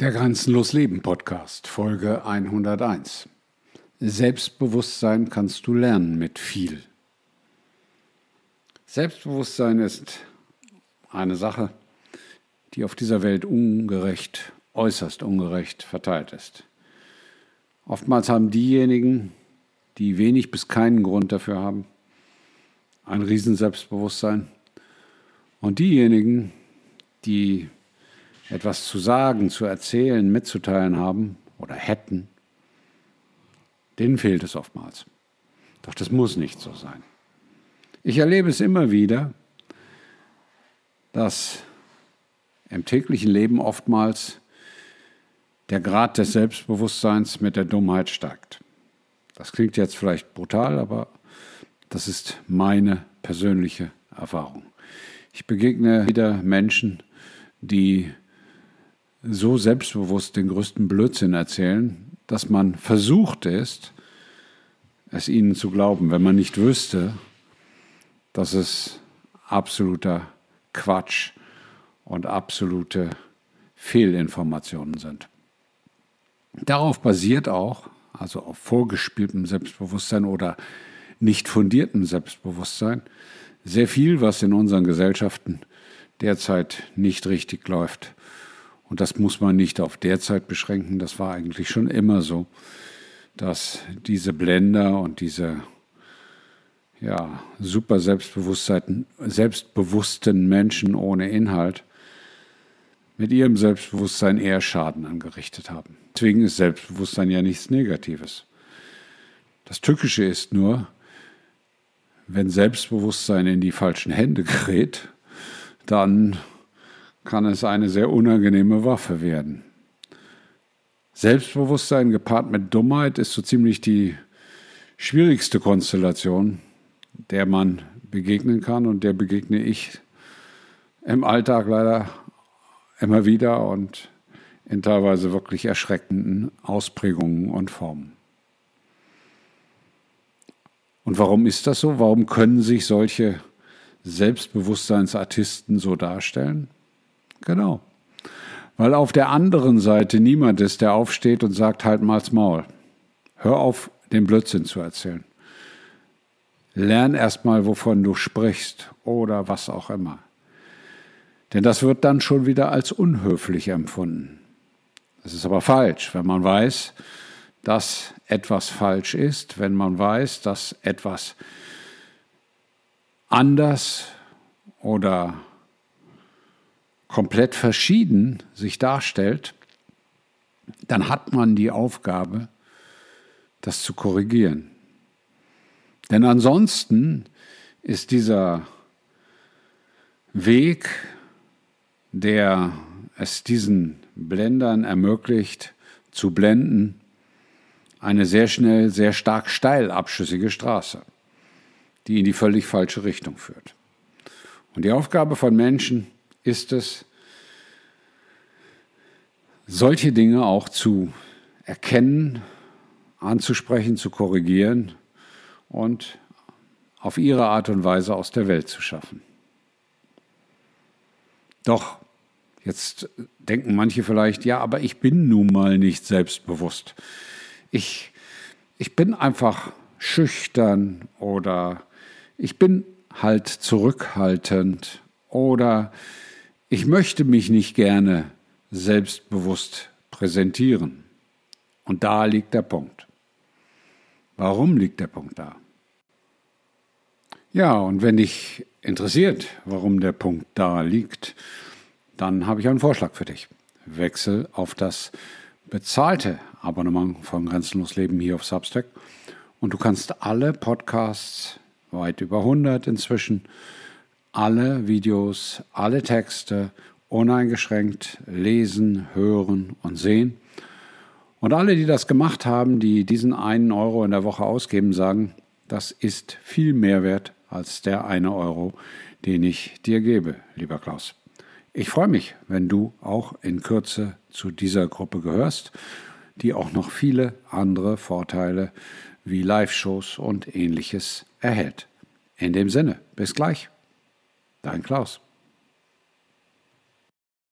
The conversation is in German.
Der Grenzenlos Leben Podcast, Folge 101. Selbstbewusstsein kannst du lernen mit viel. Selbstbewusstsein ist eine Sache, die auf dieser Welt ungerecht, äußerst ungerecht verteilt ist. Oftmals haben diejenigen, die wenig bis keinen Grund dafür haben, ein Riesenselbstbewusstsein. Und diejenigen, die etwas zu sagen, zu erzählen, mitzuteilen haben oder hätten, denen fehlt es oftmals. Doch das muss nicht so sein. Ich erlebe es immer wieder, dass im täglichen Leben oftmals der Grad des Selbstbewusstseins mit der Dummheit steigt. Das klingt jetzt vielleicht brutal, aber das ist meine persönliche Erfahrung. Ich begegne wieder Menschen, die so selbstbewusst den größten Blödsinn erzählen, dass man versucht ist, es ihnen zu glauben, wenn man nicht wüsste, dass es absoluter Quatsch und absolute Fehlinformationen sind. Darauf basiert auch, also auf vorgespieltem Selbstbewusstsein oder nicht fundiertem Selbstbewusstsein, sehr viel, was in unseren Gesellschaften derzeit nicht richtig läuft und das muss man nicht auf derzeit beschränken, das war eigentlich schon immer so, dass diese Blender und diese ja, super selbstbewussten Menschen ohne Inhalt mit ihrem Selbstbewusstsein eher Schaden angerichtet haben. Deswegen ist Selbstbewusstsein ja nichts Negatives. Das Tückische ist nur, wenn Selbstbewusstsein in die falschen Hände gerät, dann kann es eine sehr unangenehme Waffe werden. Selbstbewusstsein gepaart mit Dummheit ist so ziemlich die schwierigste Konstellation, der man begegnen kann und der begegne ich im Alltag leider immer wieder und in teilweise wirklich erschreckenden Ausprägungen und Formen. Und warum ist das so? Warum können sich solche Selbstbewusstseinsartisten so darstellen? Genau. Weil auf der anderen Seite niemand ist, der aufsteht und sagt, halt mal's Maul. Hör auf, den Blödsinn zu erzählen. Lern erstmal, wovon du sprichst oder was auch immer. Denn das wird dann schon wieder als unhöflich empfunden. Das ist aber falsch, wenn man weiß, dass etwas falsch ist, wenn man weiß, dass etwas anders oder komplett verschieden sich darstellt, dann hat man die Aufgabe, das zu korrigieren. Denn ansonsten ist dieser Weg, der es diesen Blendern ermöglicht, zu blenden, eine sehr schnell, sehr stark steil abschüssige Straße, die in die völlig falsche Richtung führt. Und die Aufgabe von Menschen ist es, solche Dinge auch zu erkennen, anzusprechen, zu korrigieren und auf ihre Art und Weise aus der Welt zu schaffen. Doch, jetzt denken manche vielleicht, ja, aber ich bin nun mal nicht selbstbewusst. Ich, ich bin einfach schüchtern oder ich bin halt zurückhaltend oder ich möchte mich nicht gerne selbstbewusst präsentieren. Und da liegt der Punkt. Warum liegt der Punkt da? Ja, und wenn dich interessiert, warum der Punkt da liegt, dann habe ich einen Vorschlag für dich. Wechsel auf das bezahlte Abonnement von Grenzenlos Leben hier auf Substack und du kannst alle Podcasts, weit über 100 inzwischen, alle Videos, alle Texte uneingeschränkt lesen, hören und sehen. Und alle, die das gemacht haben, die diesen einen Euro in der Woche ausgeben, sagen, das ist viel mehr wert als der eine Euro, den ich dir gebe, lieber Klaus. Ich freue mich, wenn du auch in Kürze zu dieser Gruppe gehörst, die auch noch viele andere Vorteile wie Live-Shows und ähnliches erhält. In dem Sinne, bis gleich. Dein Klaus.